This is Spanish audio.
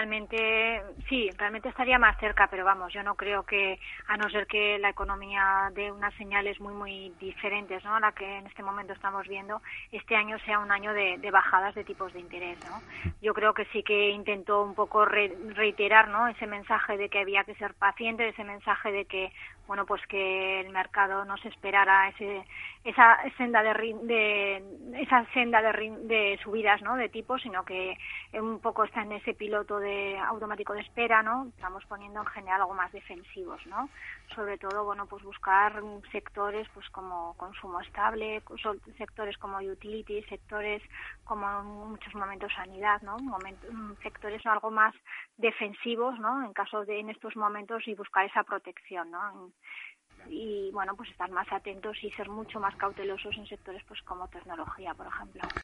realmente, sí, realmente estaría más cerca, pero vamos, yo no creo que, a no ser que la economía dé unas señales muy, muy diferentes, ¿no? A la que en este momento estamos viendo, este año sea un año de, bajadas de tipos de interés, ¿no? Yo creo que sí que intentó un poco reiterar, ¿no? Ese mensaje de que había que ser paciente, ese mensaje de que, bueno, pues que el mercado no se esperara ese, esa senda de, de esa senda de, de subidas, ¿no? De tipos, sino que un poco está en ese piloto de automático de espera, ¿no? Estamos poniendo en general algo más defensivos, ¿no? Sobre todo, bueno, pues buscar sectores pues como consumo estable, sectores como utilities, sectores como en muchos momentos sanidad, ¿no? sectores algo más defensivos, ¿no? En caso de en estos momentos y buscar esa protección, ¿no? Y bueno pues estar más atentos y ser mucho más cautelosos en sectores pues como tecnología por ejemplo